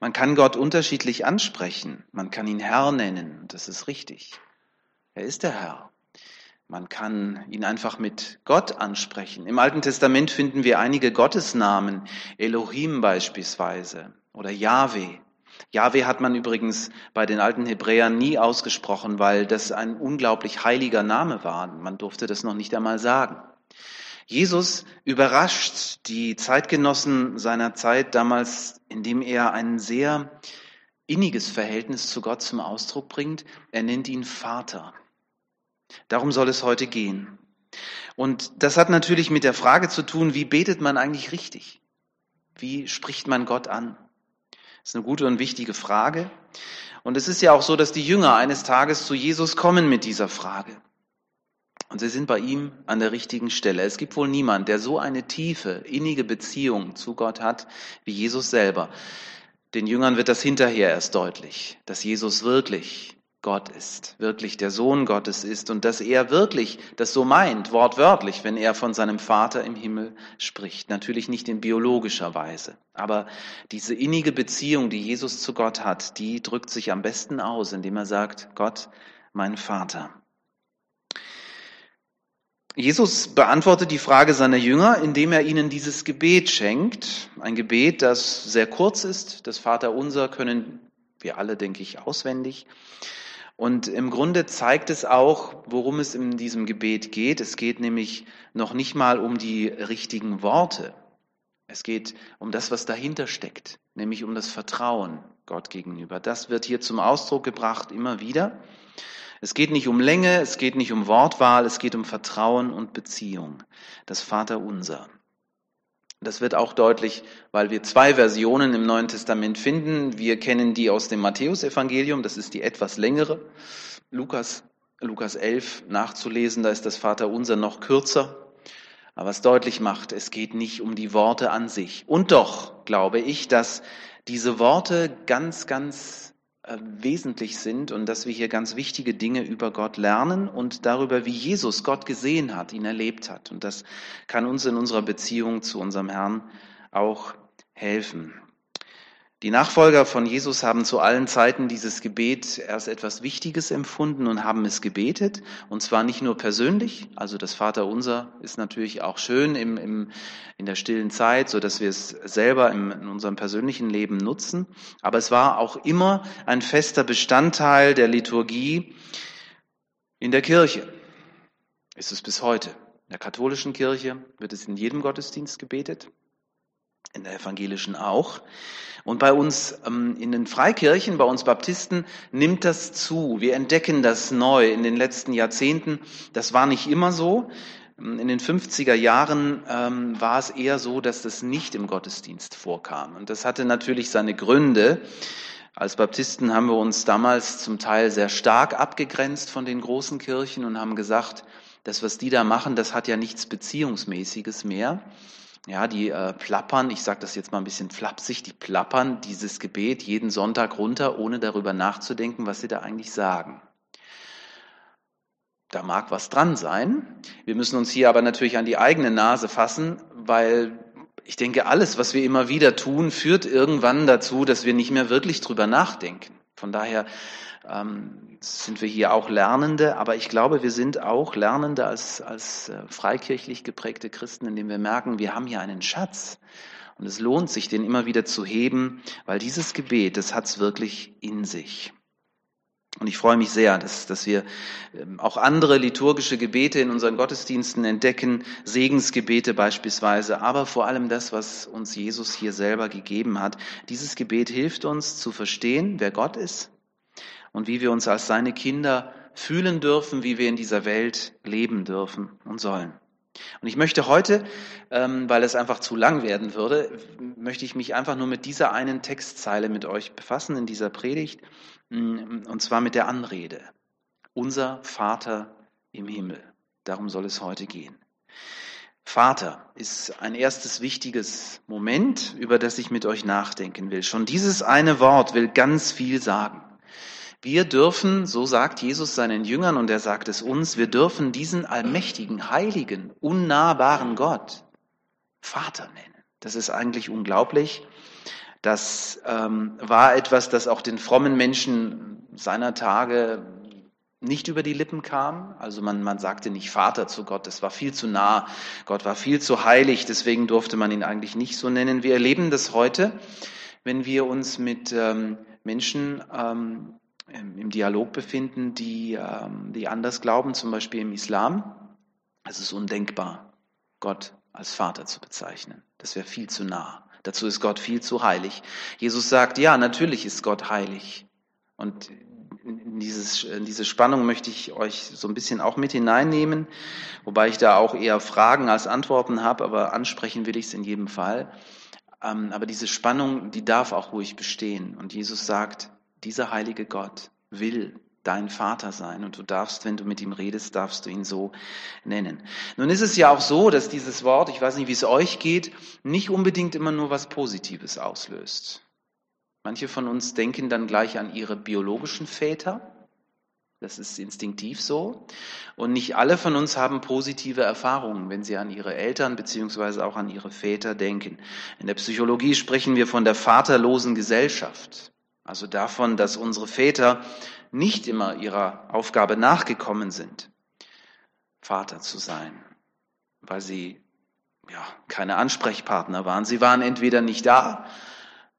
Man kann Gott unterschiedlich ansprechen. Man kann ihn Herr nennen. Das ist richtig. Er ist der Herr. Man kann ihn einfach mit Gott ansprechen. Im Alten Testament finden wir einige Gottesnamen, Elohim beispielsweise oder Yahweh. Yahweh hat man übrigens bei den alten Hebräern nie ausgesprochen, weil das ein unglaublich heiliger Name war. Man durfte das noch nicht einmal sagen. Jesus überrascht die Zeitgenossen seiner Zeit damals, indem er ein sehr inniges Verhältnis zu Gott zum Ausdruck bringt. Er nennt ihn Vater. Darum soll es heute gehen. Und das hat natürlich mit der Frage zu tun, wie betet man eigentlich richtig? Wie spricht man Gott an? Das ist eine gute und wichtige Frage. Und es ist ja auch so, dass die Jünger eines Tages zu Jesus kommen mit dieser Frage. Und sie sind bei ihm an der richtigen Stelle. Es gibt wohl niemand, der so eine tiefe, innige Beziehung zu Gott hat wie Jesus selber. Den Jüngern wird das hinterher erst deutlich, dass Jesus wirklich Gott ist, wirklich der Sohn Gottes ist und dass er wirklich das so meint, wortwörtlich, wenn er von seinem Vater im Himmel spricht. Natürlich nicht in biologischer Weise, aber diese innige Beziehung, die Jesus zu Gott hat, die drückt sich am besten aus, indem er sagt, Gott, mein Vater. Jesus beantwortet die Frage seiner Jünger, indem er ihnen dieses Gebet schenkt. Ein Gebet, das sehr kurz ist. Das Vaterunser können wir alle, denke ich, auswendig. Und im Grunde zeigt es auch, worum es in diesem Gebet geht. Es geht nämlich noch nicht mal um die richtigen Worte. Es geht um das, was dahinter steckt, nämlich um das Vertrauen Gott gegenüber. Das wird hier zum Ausdruck gebracht immer wieder. Es geht nicht um Länge, es geht nicht um Wortwahl, es geht um Vertrauen und Beziehung. Das Vaterunser. Das wird auch deutlich, weil wir zwei Versionen im Neuen Testament finden. Wir kennen die aus dem Matthäusevangelium, das ist die etwas längere. Lukas, Lukas 11 nachzulesen, da ist das Vaterunser noch kürzer. Aber es deutlich macht, es geht nicht um die Worte an sich. Und doch glaube ich, dass diese Worte ganz, ganz wesentlich sind und dass wir hier ganz wichtige Dinge über Gott lernen und darüber, wie Jesus Gott gesehen hat, ihn erlebt hat. Und das kann uns in unserer Beziehung zu unserem Herrn auch helfen. Die Nachfolger von Jesus haben zu allen Zeiten dieses Gebet als etwas Wichtiges empfunden und haben es gebetet. Und zwar nicht nur persönlich, also das Vaterunser ist natürlich auch schön im, im, in der stillen Zeit, so dass wir es selber im, in unserem persönlichen Leben nutzen. Aber es war auch immer ein fester Bestandteil der Liturgie in der Kirche. Ist es bis heute. In der katholischen Kirche wird es in jedem Gottesdienst gebetet in der evangelischen auch. Und bei uns ähm, in den Freikirchen, bei uns Baptisten, nimmt das zu. Wir entdecken das neu in den letzten Jahrzehnten. Das war nicht immer so. Ähm, in den 50er Jahren ähm, war es eher so, dass das nicht im Gottesdienst vorkam. Und das hatte natürlich seine Gründe. Als Baptisten haben wir uns damals zum Teil sehr stark abgegrenzt von den großen Kirchen und haben gesagt, das, was die da machen, das hat ja nichts Beziehungsmäßiges mehr. Ja, die äh, plappern, ich sage das jetzt mal ein bisschen flapsig, die plappern dieses Gebet jeden Sonntag runter, ohne darüber nachzudenken, was sie da eigentlich sagen. Da mag was dran sein. Wir müssen uns hier aber natürlich an die eigene Nase fassen, weil ich denke, alles, was wir immer wieder tun, führt irgendwann dazu, dass wir nicht mehr wirklich drüber nachdenken. Von daher ähm, sind wir hier auch Lernende, aber ich glaube, wir sind auch Lernende als, als äh, freikirchlich geprägte Christen, indem wir merken, wir haben hier einen Schatz. Und es lohnt sich, den immer wieder zu heben, weil dieses Gebet, das hat es wirklich in sich. Und ich freue mich sehr, dass, dass wir ähm, auch andere liturgische Gebete in unseren Gottesdiensten entdecken, Segensgebete beispielsweise, aber vor allem das, was uns Jesus hier selber gegeben hat. Dieses Gebet hilft uns zu verstehen, wer Gott ist, und wie wir uns als seine Kinder fühlen dürfen, wie wir in dieser Welt leben dürfen und sollen. Und ich möchte heute, ähm, weil es einfach zu lang werden würde, möchte ich mich einfach nur mit dieser einen Textzeile mit euch befassen in dieser Predigt, mm, und zwar mit der Anrede. Unser Vater im Himmel. Darum soll es heute gehen. Vater ist ein erstes wichtiges Moment, über das ich mit euch nachdenken will. Schon dieses eine Wort will ganz viel sagen. Wir dürfen, so sagt Jesus seinen Jüngern und er sagt es uns, wir dürfen diesen allmächtigen, heiligen, unnahbaren Gott Vater nennen. Das ist eigentlich unglaublich. Das ähm, war etwas, das auch den frommen Menschen seiner Tage nicht über die Lippen kam. Also man, man sagte nicht Vater zu Gott, das war viel zu nah. Gott war viel zu heilig, deswegen durfte man ihn eigentlich nicht so nennen. Wir erleben das heute, wenn wir uns mit ähm, Menschen ähm, im Dialog befinden, die, ähm, die anders glauben, zum Beispiel im Islam. Es ist undenkbar, Gott als Vater zu bezeichnen. Das wäre viel zu nah. Dazu ist Gott viel zu heilig. Jesus sagt, ja, natürlich ist Gott heilig. Und in, dieses, in diese Spannung möchte ich euch so ein bisschen auch mit hineinnehmen, wobei ich da auch eher Fragen als Antworten habe, aber ansprechen will ich es in jedem Fall. Ähm, aber diese Spannung, die darf auch ruhig bestehen. Und Jesus sagt, dieser heilige Gott will dein Vater sein und du darfst, wenn du mit ihm redest, darfst du ihn so nennen. Nun ist es ja auch so, dass dieses Wort, ich weiß nicht, wie es euch geht, nicht unbedingt immer nur was Positives auslöst. Manche von uns denken dann gleich an ihre biologischen Väter. Das ist instinktiv so. Und nicht alle von uns haben positive Erfahrungen, wenn sie an ihre Eltern beziehungsweise auch an ihre Väter denken. In der Psychologie sprechen wir von der vaterlosen Gesellschaft. Also davon, dass unsere Väter nicht immer ihrer Aufgabe nachgekommen sind, Vater zu sein, weil sie ja, keine Ansprechpartner waren. Sie waren entweder nicht da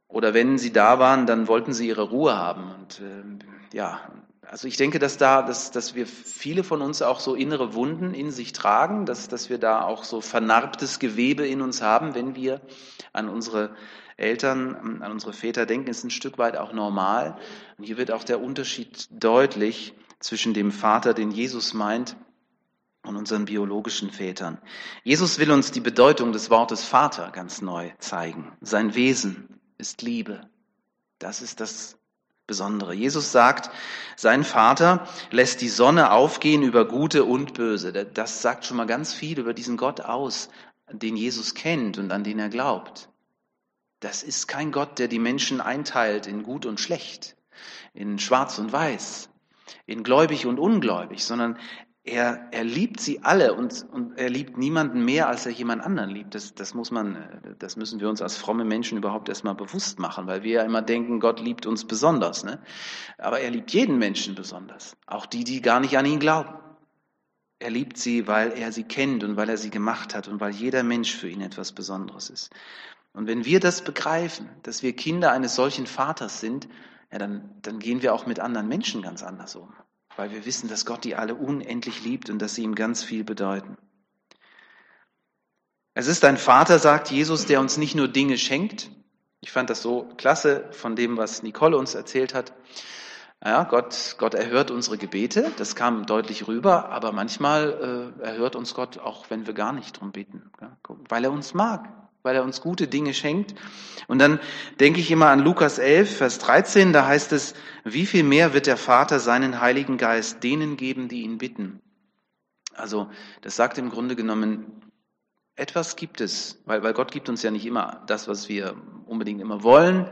oder wenn sie da waren, dann wollten sie ihre Ruhe haben. Und äh, ja, also ich denke, dass da, dass, dass wir viele von uns auch so innere Wunden in sich tragen, dass, dass wir da auch so vernarbtes Gewebe in uns haben, wenn wir an unsere Eltern, an unsere Väter denken, ist ein Stück weit auch normal. Und hier wird auch der Unterschied deutlich zwischen dem Vater, den Jesus meint, und unseren biologischen Vätern. Jesus will uns die Bedeutung des Wortes Vater ganz neu zeigen. Sein Wesen ist Liebe. Das ist das Besondere. Jesus sagt, sein Vater lässt die Sonne aufgehen über Gute und Böse. Das sagt schon mal ganz viel über diesen Gott aus, den Jesus kennt und an den er glaubt. Das ist kein Gott, der die Menschen einteilt in gut und schlecht, in schwarz und weiß, in gläubig und ungläubig, sondern er, er liebt sie alle und, und er liebt niemanden mehr, als er jemand anderen liebt. Das, das muss man, das müssen wir uns als fromme Menschen überhaupt erstmal bewusst machen, weil wir ja immer denken, Gott liebt uns besonders. Ne? Aber er liebt jeden Menschen besonders, auch die, die gar nicht an ihn glauben. Er liebt sie, weil er sie kennt und weil er sie gemacht hat und weil jeder Mensch für ihn etwas Besonderes ist. Und wenn wir das begreifen, dass wir Kinder eines solchen Vaters sind, ja, dann, dann gehen wir auch mit anderen Menschen ganz anders um, weil wir wissen, dass Gott die alle unendlich liebt und dass sie ihm ganz viel bedeuten. Es ist ein Vater, sagt Jesus, der uns nicht nur Dinge schenkt. Ich fand das so klasse von dem, was Nicole uns erzählt hat. Ja, Gott, Gott erhört unsere Gebete, das kam deutlich rüber, aber manchmal äh, erhört uns Gott auch, wenn wir gar nicht drum beten, ja, weil er uns mag, weil er uns gute Dinge schenkt. Und dann denke ich immer an Lukas 11, Vers 13, da heißt es, wie viel mehr wird der Vater seinen Heiligen Geist denen geben, die ihn bitten. Also das sagt im Grunde genommen, etwas gibt es, weil, weil Gott gibt uns ja nicht immer das, was wir unbedingt immer wollen.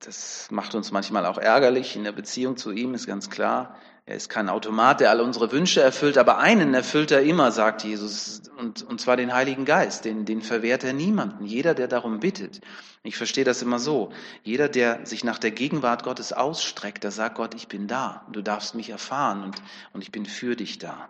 Das macht uns manchmal auch ärgerlich in der Beziehung zu ihm, ist ganz klar. Er ist kein Automat, der alle unsere Wünsche erfüllt, aber einen erfüllt er immer, sagt Jesus, und, und zwar den Heiligen Geist, den, den verwehrt er niemanden, jeder, der darum bittet. Ich verstehe das immer so. Jeder, der sich nach der Gegenwart Gottes ausstreckt, da sagt Gott, ich bin da, du darfst mich erfahren und, und ich bin für dich da.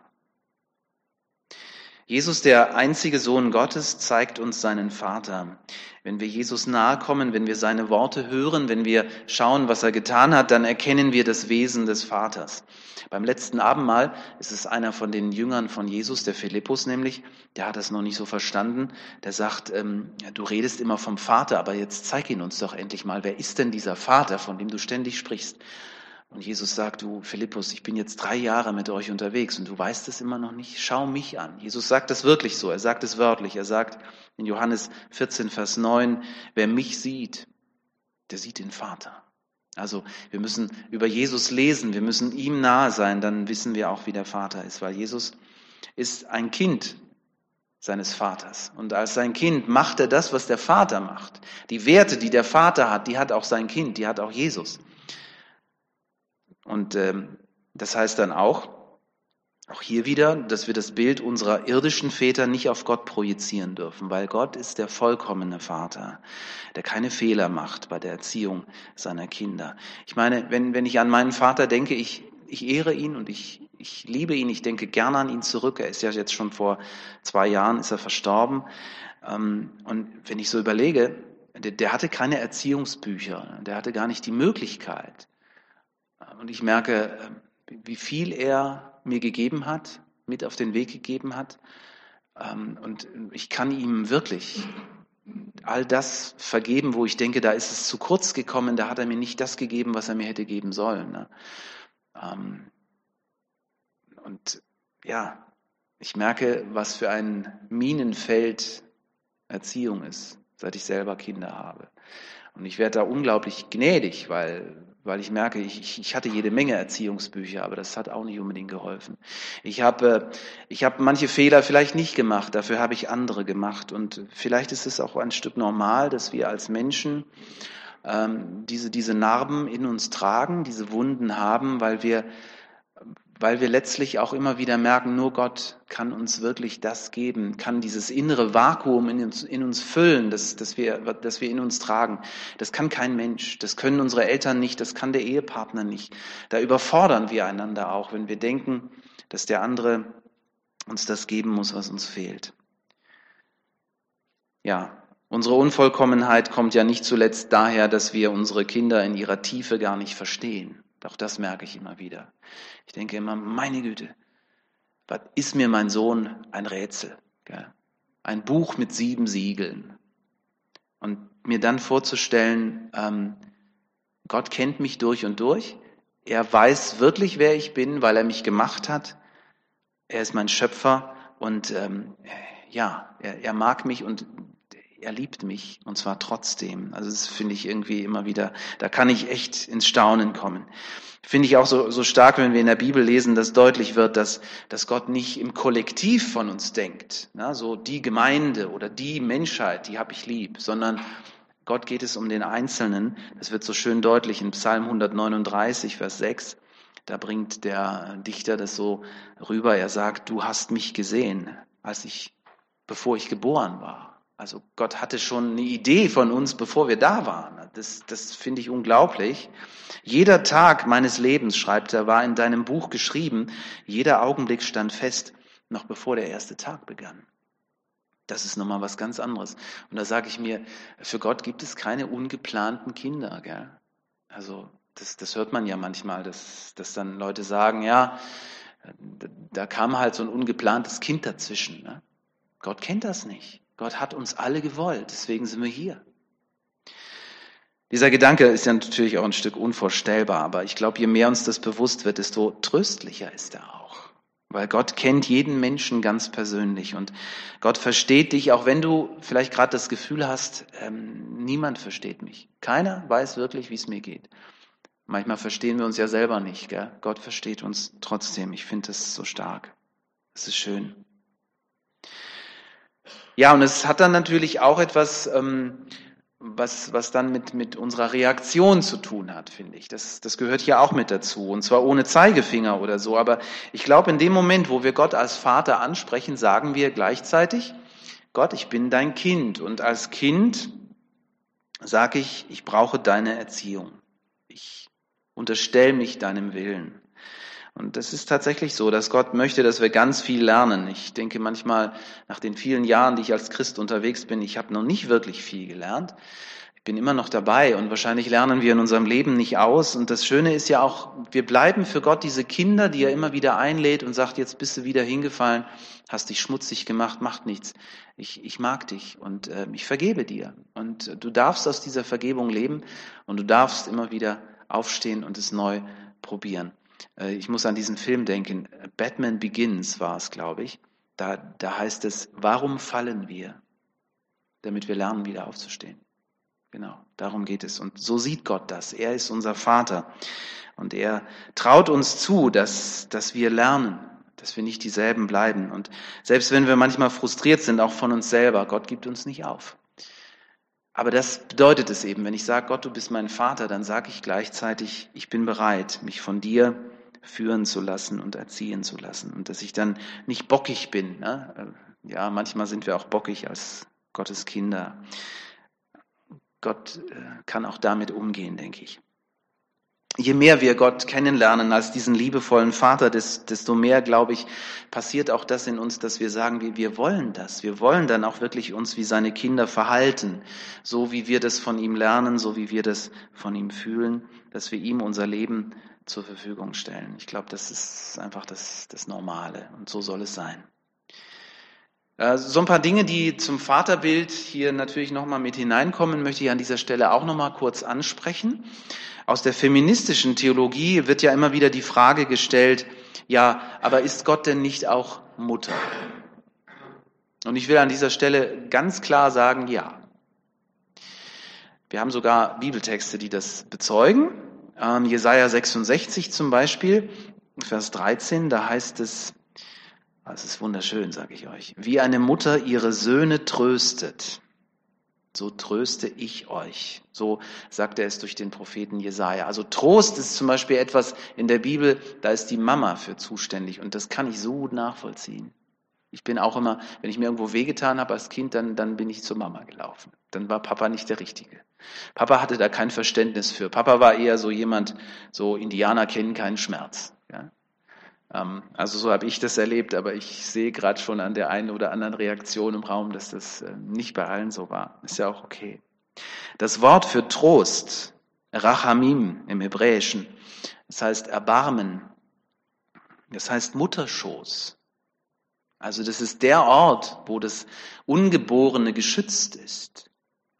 Jesus, der einzige Sohn Gottes, zeigt uns seinen Vater. Wenn wir Jesus nahe kommen, wenn wir seine Worte hören, wenn wir schauen, was er getan hat, dann erkennen wir das Wesen des Vaters. Beim letzten Abendmahl ist es einer von den Jüngern von Jesus, der Philippus nämlich, der hat das noch nicht so verstanden. Der sagt, ähm, du redest immer vom Vater, aber jetzt zeig ihn uns doch endlich mal. Wer ist denn dieser Vater, von dem du ständig sprichst? Und Jesus sagt, du Philippus, ich bin jetzt drei Jahre mit euch unterwegs und du weißt es immer noch nicht. Schau mich an. Jesus sagt das wirklich so. Er sagt es wörtlich. Er sagt in Johannes 14, Vers 9, wer mich sieht, der sieht den Vater. Also wir müssen über Jesus lesen, wir müssen ihm nahe sein, dann wissen wir auch, wie der Vater ist, weil Jesus ist ein Kind seines Vaters. Und als sein Kind macht er das, was der Vater macht. Die Werte, die der Vater hat, die hat auch sein Kind, die hat auch Jesus. Und ähm, das heißt dann auch, Auch hier wieder, dass wir das Bild unserer irdischen Väter nicht auf Gott projizieren dürfen, weil Gott ist der vollkommene Vater, der keine Fehler macht bei der Erziehung seiner Kinder. Ich meine, wenn, wenn ich an meinen Vater denke, ich, ich ehre ihn und ich, ich liebe ihn, ich denke gerne an ihn zurück. Er ist ja jetzt schon vor zwei Jahren, ist er verstorben. Ähm, und wenn ich so überlege, der, der hatte keine Erziehungsbücher, der hatte gar nicht die Möglichkeit. Und ich merke, wie viel er mir gegeben hat, mit auf den Weg gegeben hat. Ähm, und ich kann ihm wirklich all das vergeben, wo ich denke, da ist es zu kurz gekommen, da hat er mir nicht das gegeben, was er mir hätte geben sollen. Ne? Ähm, und ja, ich merke, was für ein Minenfeld Erziehung ist, seit ich selber Kinder habe. Und ich werde da unglaublich gnädig, weil, weil ich merke, ich, ich hatte jede Menge Erziehungsbücher, aber das hat auch nicht unbedingt geholfen. Ich habe, ich habe manche Fehler vielleicht nicht gemacht, dafür habe ich andere gemacht. Und vielleicht ist es auch ein Stück normal, dass wir als Menschen ähm, diese, diese Narben in uns tragen, diese Wunden haben, weil wir weil wir letztlich auch immer wieder merken, nur Gott kann uns wirklich das geben, kann dieses innere Vakuum in uns, in uns füllen, das, das, wir, das wir in uns tragen. Das kann kein Mensch, das können unsere Eltern nicht, das kann der Ehepartner nicht. Da überfordern wir einander auch, wenn wir denken, dass der andere uns das geben muss, was uns fehlt. Ja, unsere Unvollkommenheit kommt ja nicht zuletzt daher, dass wir unsere Kinder in ihrer Tiefe gar nicht verstehen. Auch das merke ich immer wieder. Ich denke immer, meine Güte, was ist mir mein Sohn ein Rätsel? Ein Buch mit sieben Siegeln. Und mir dann vorzustellen, ähm, Gott kennt mich durch und durch. Er weiß wirklich, wer ich bin, weil er mich gemacht hat. Er ist mein Schöpfer und ähm, ja, er, er mag mich und er liebt mich und zwar trotzdem. Also das finde ich irgendwie immer wieder, da kann ich echt ins Staunen kommen. Finde ich auch so, so stark, wenn wir in der Bibel lesen, dass deutlich wird, dass, dass Gott nicht im Kollektiv von uns denkt. Na, so die Gemeinde oder die Menschheit, die habe ich lieb, sondern Gott geht es um den Einzelnen. Das wird so schön deutlich in Psalm 139, Vers 6. Da bringt der Dichter das so rüber. Er sagt, du hast mich gesehen, als ich, bevor ich geboren war. Also Gott hatte schon eine Idee von uns, bevor wir da waren. Das, das finde ich unglaublich. Jeder Tag meines Lebens, schreibt er, war in deinem Buch geschrieben. Jeder Augenblick stand fest, noch bevor der erste Tag begann. Das ist nochmal was ganz anderes. Und da sage ich mir, für Gott gibt es keine ungeplanten Kinder. Gell? Also das, das hört man ja manchmal, dass, dass dann Leute sagen, ja, da kam halt so ein ungeplantes Kind dazwischen. Ne? Gott kennt das nicht. Gott hat uns alle gewollt, deswegen sind wir hier. Dieser Gedanke ist ja natürlich auch ein Stück unvorstellbar, aber ich glaube, je mehr uns das bewusst wird, desto tröstlicher ist er auch. Weil Gott kennt jeden Menschen ganz persönlich und Gott versteht dich, auch wenn du vielleicht gerade das Gefühl hast, ähm, niemand versteht mich. Keiner weiß wirklich, wie es mir geht. Manchmal verstehen wir uns ja selber nicht. Gell? Gott versteht uns trotzdem. Ich finde das so stark. Es ist schön. Ja, und es hat dann natürlich auch etwas, ähm, was, was dann mit, mit unserer Reaktion zu tun hat, finde ich. Das, das gehört hier auch mit dazu. Und zwar ohne Zeigefinger oder so. Aber ich glaube, in dem Moment, wo wir Gott als Vater ansprechen, sagen wir gleichzeitig, Gott, ich bin dein Kind. Und als Kind sage ich, ich brauche deine Erziehung. Ich unterstelle mich deinem Willen. Und das ist tatsächlich so, dass Gott möchte, dass wir ganz viel lernen. Ich denke manchmal, nach den vielen Jahren, die ich als Christ unterwegs bin, ich habe noch nicht wirklich viel gelernt. Ich bin immer noch dabei und wahrscheinlich lernen wir in unserem Leben nicht aus. Und das Schöne ist ja auch, wir bleiben für Gott diese Kinder, die er immer wieder einlädt und sagt, jetzt bist du wieder hingefallen, hast dich schmutzig gemacht, macht nichts. Ich, ich mag dich und äh, ich vergebe dir. Und du darfst aus dieser Vergebung leben und du darfst immer wieder aufstehen und es neu probieren. Äh, ich muss an diesen Film denken. Batman Begins war es, glaube ich. Da, da heißt es, warum fallen wir? Damit wir lernen, wieder aufzustehen. Genau, darum geht es. Und so sieht Gott das. Er ist unser Vater. Und er traut uns zu, dass, dass wir lernen, dass wir nicht dieselben bleiben. Und selbst wenn wir manchmal frustriert sind, auch von uns selber, Gott gibt uns nicht auf. Aber das bedeutet es eben, wenn ich sage, Gott, du bist mein Vater, dann sage ich gleichzeitig, ich bin bereit, mich von dir führen zu lassen und erziehen zu lassen. Und dass ich dann nicht bockig bin. Ne? Ja, manchmal sind wir auch bockig als Gottes Kinder. Gott äh, kann auch damit umgehen, denke ich. Je mehr wir Gott kennenlernen als diesen liebevollen Vater, desto mehr, glaube ich, passiert auch das in uns, dass wir sagen, wir, wollen das. Wir wollen dann auch wirklich uns wie seine Kinder verhalten, so wie wir das von ihm lernen, so wie wir das von ihm fühlen, dass wir ihm unser Leben zur Verfügung stellen. Ich glaube, das ist einfach das, das Normale und so soll es sein. Äh, so ein paar Dinge, die zum Vaterbild hier natürlich nochmal mit hineinkommen, möchte ich an dieser Stelle auch nochmal kurz ansprechen. Aus der feministischen Theologie wird ja immer wieder die Frage gestellt, ja, aber ist Gott denn nicht auch Mutter? Und ich will an dieser Stelle ganz klar sagen, ja. Wir haben sogar Bibeltexte, die das bezeugen. Ähm, Jesaja 66 zum Beispiel, Vers 13, da heißt es, das ist wunderschön, sage ich euch. Wie eine Mutter ihre Söhne tröstet, so tröste ich euch. So sagt er es durch den Propheten Jesaja. Also Trost ist zum Beispiel etwas in der Bibel, da ist die Mama für zuständig und das kann ich so gut nachvollziehen. Ich bin auch immer, wenn ich mir irgendwo wehgetan habe als Kind, dann, dann bin ich zur Mama gelaufen. Dann war Papa nicht der Richtige. Papa hatte da kein Verständnis für. Papa war eher so jemand, so Indianer kennen keinen Schmerz. Ja? Ähm, also so habe ich das erlebt, aber ich sehe gerade schon an der einen oder anderen Reaktion im Raum, dass das äh, nicht bei allen so war. Ist ja auch okay. Das Wort für Trost, Rachamim im Hebräischen, das heißt Erbarmen, das heißt Mutterschoß. Also das ist der Ort, wo das Ungeborene geschützt ist.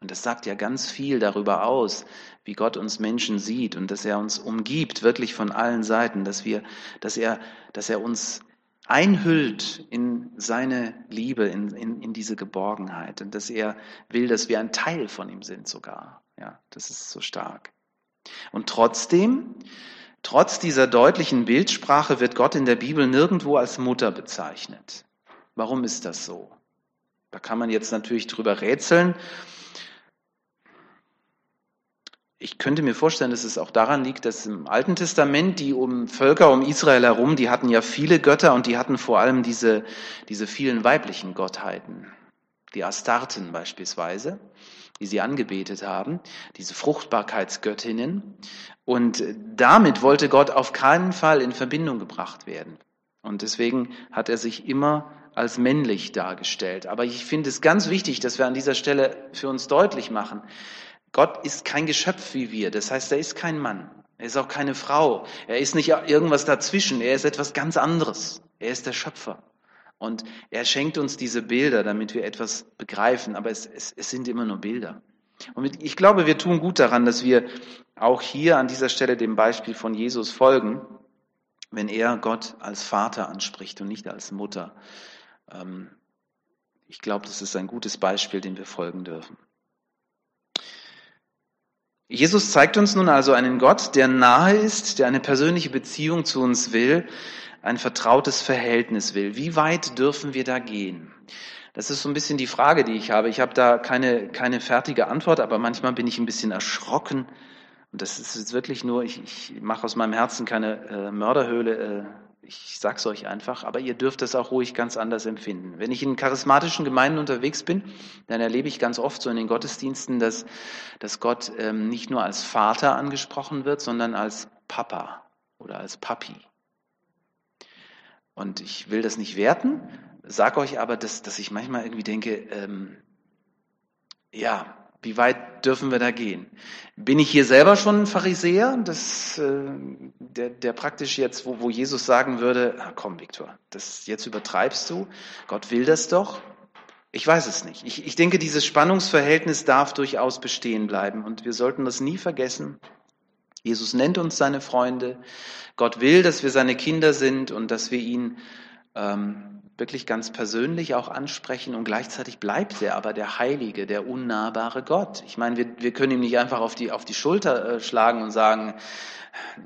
Und das sagt ja ganz viel darüber aus, wie Gott uns Menschen sieht und dass er uns umgibt, wirklich von allen Seiten, dass wir, dass er, dass er uns einhüllt in seine Liebe, in, in, in diese Geborgenheit und dass er will, dass wir ein Teil von ihm sind sogar. Ja, das ist so stark. Und trotzdem, trotz dieser deutlichen Bildsprache wird Gott in der Bibel nirgendwo als Mutter bezeichnet. Warum ist das so? Da kann man jetzt natürlich drüber rätseln. Ich könnte mir vorstellen, dass es auch daran liegt, dass im Alten Testament die um Völker um Israel herum, die hatten ja viele Götter und die hatten vor allem diese, diese vielen weiblichen Gottheiten. Die Astarten beispielsweise, die sie angebetet haben, diese Fruchtbarkeitsgöttinnen. Und damit wollte Gott auf keinen Fall in Verbindung gebracht werden. Und deswegen hat er sich immer als männlich dargestellt. Aber ich finde es ganz wichtig, dass wir an dieser Stelle für uns deutlich machen, Gott ist kein Geschöpf wie wir. Das heißt, er ist kein Mann. Er ist auch keine Frau. Er ist nicht irgendwas dazwischen. Er ist etwas ganz anderes. Er ist der Schöpfer. Und er schenkt uns diese Bilder, damit wir etwas begreifen. Aber es, es, es sind immer nur Bilder. Und ich glaube, wir tun gut daran, dass wir auch hier an dieser Stelle dem Beispiel von Jesus folgen, wenn er Gott als Vater anspricht und nicht als Mutter. Ähm, ich glaube, das ist ein gutes Beispiel, dem wir folgen dürfen. Jesus zeigt uns nun also einen Gott, der nahe ist, der eine persönliche Beziehung zu uns will, ein vertrautes Verhältnis will. Wie weit dürfen wir da gehen? Das ist so ein bisschen die Frage, die ich habe. Ich habe da keine, keine fertige Antwort, aber manchmal bin ich ein bisschen erschrocken. Und das ist wirklich nur, ich, ich mache aus meinem Herzen keine äh, Mörderhöhle. Ich sag's euch einfach, aber ihr dürft es auch ruhig ganz anders empfinden. Wenn ich in charismatischen Gemeinden unterwegs bin, dann erlebe ich ganz oft so in den Gottesdiensten, dass, dass Gott ähm, nicht nur als Vater angesprochen wird, sondern als Papa oder als Papi. Und ich will das nicht werten, sag euch aber, dass, dass ich manchmal irgendwie denke, ähm, ja, wie weit dürfen wir da gehen? Bin ich hier selber schon ein Pharisäer, das, äh, der, der praktisch jetzt, wo, wo Jesus sagen würde, ah, komm Viktor, das jetzt übertreibst du, Gott will das doch? Ich weiß es nicht. Ich, ich denke, dieses Spannungsverhältnis darf durchaus bestehen bleiben und wir sollten das nie vergessen. Jesus nennt uns seine Freunde. Gott will, dass wir seine Kinder sind und dass wir ihn ähm, wirklich ganz persönlich auch ansprechen und gleichzeitig bleibt er aber der Heilige, der unnahbare Gott. Ich meine, wir, wir können ihm nicht einfach auf die, auf die Schulter äh, schlagen und sagen,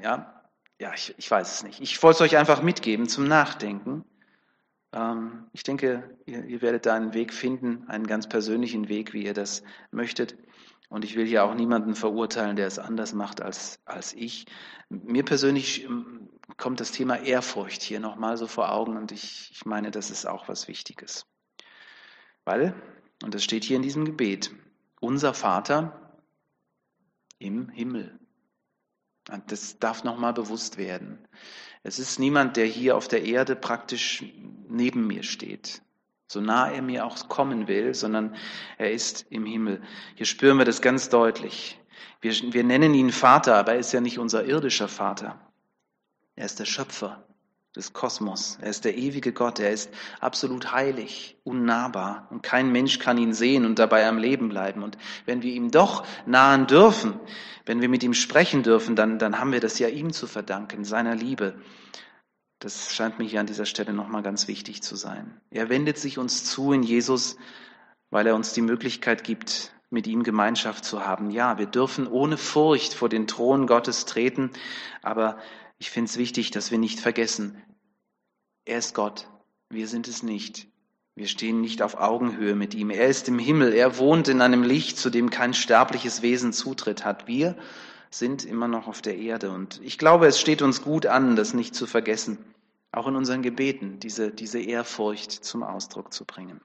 ja, ja, ich, ich weiß es nicht. Ich wollte es euch einfach mitgeben zum Nachdenken. Ähm, ich denke, ihr, ihr werdet da einen Weg finden, einen ganz persönlichen Weg, wie ihr das möchtet. Und ich will hier auch niemanden verurteilen, der es anders macht als, als ich. Mir persönlich ähm, kommt das Thema Ehrfurcht hier nochmal so vor Augen und ich, ich meine, das ist auch was Wichtiges. Weil, und das steht hier in diesem Gebet, unser Vater im Himmel. Und das darf nochmal bewusst werden. Es ist niemand, der hier auf der Erde praktisch neben mir steht, so nah er mir auch kommen will, sondern er ist im Himmel. Hier spüren wir das ganz deutlich. Wir, wir nennen ihn Vater, aber er ist ja nicht unser irdischer Vater. Er ist der Schöpfer des Kosmos. Er ist der ewige Gott. Er ist absolut heilig, unnahbar. Und kein Mensch kann ihn sehen und dabei am Leben bleiben. Und wenn wir ihm doch nahen dürfen, wenn wir mit ihm sprechen dürfen, dann, dann haben wir das ja ihm zu verdanken, seiner Liebe. Das scheint mir hier an dieser Stelle nochmal ganz wichtig zu sein. Er wendet sich uns zu in Jesus, weil er uns die Möglichkeit gibt, mit ihm Gemeinschaft zu haben. Ja, wir dürfen ohne Furcht vor den Thron Gottes treten, aber ich finde es wichtig, dass wir nicht vergessen, er ist Gott, wir sind es nicht. Wir stehen nicht auf Augenhöhe mit ihm. Er ist im Himmel, er wohnt in einem Licht, zu dem kein sterbliches Wesen Zutritt hat. Wir sind immer noch auf der Erde. Und ich glaube, es steht uns gut an, das nicht zu vergessen, auch in unseren Gebeten, diese, diese Ehrfurcht zum Ausdruck zu bringen.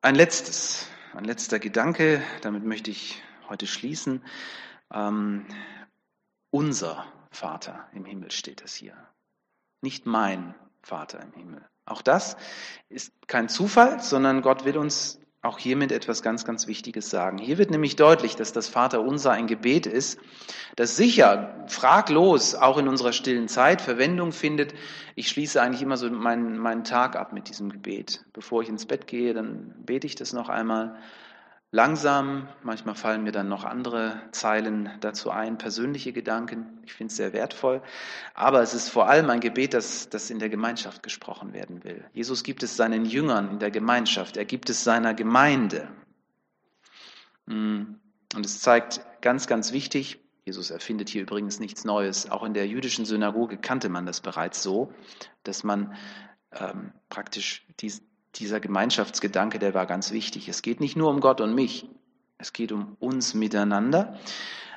Ein letztes, ein letzter Gedanke, damit möchte ich heute schließen. Ähm, unser Vater im Himmel steht es hier. Nicht mein Vater im Himmel. Auch das ist kein Zufall, sondern Gott will uns auch hiermit etwas ganz, ganz Wichtiges sagen. Hier wird nämlich deutlich, dass das Vaterunser ein Gebet ist, das sicher, fraglos, auch in unserer stillen Zeit Verwendung findet. Ich schließe eigentlich immer so meinen, meinen Tag ab mit diesem Gebet. Bevor ich ins Bett gehe, dann bete ich das noch einmal langsam. Manchmal fallen mir dann noch andere Zeilen dazu ein, persönliche Gedanken. Ich finde es sehr wertvoll. Aber es ist vor allem ein Gebet, das, das in der Gemeinschaft gesprochen werden will. Jesus gibt es seinen Jüngern in der Gemeinschaft. Er gibt es seiner Gemeinde. Mm. Und es zeigt ganz, ganz wichtig, Jesus erfindet hier übrigens nichts Neues. Auch in der jüdischen Synagoge kannte man das bereits so, dass man ähm, praktisch dies, dieser Gemeinschaftsgedanke, der war ganz wichtig. Es geht nicht nur um Gott und mich, es geht um uns miteinander.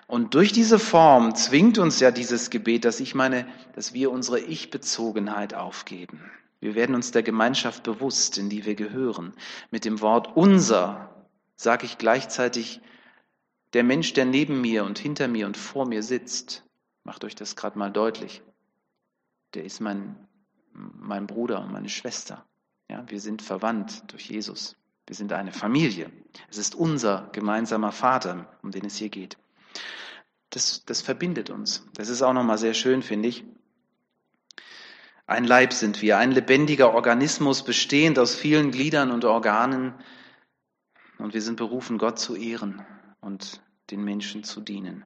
Und durch diese Form zwingt uns ja dieses Gebet, dass ich meine, dass wir unsere Ich-Bezogenheit aufgeben. Wir werden uns der Gemeinschaft bewusst, in die wir gehören. Mit dem Wort unser sage ich gleichzeitig, der Mensch, der neben mir und hinter mir und vor mir sitzt, macht euch das gerade mal deutlich, der ist mein, mein Bruder und meine Schwester. Ja, wir sind verwandt durch Jesus. Wir sind eine Familie. Es ist unser gemeinsamer Vater, um den es hier geht. Das, das verbindet uns. Das ist auch nochmal sehr schön, finde ich. Ein Leib sind wir, ein lebendiger Organismus bestehend aus vielen Gliedern und Organen. Und wir sind berufen, Gott zu ehren und den Menschen zu dienen.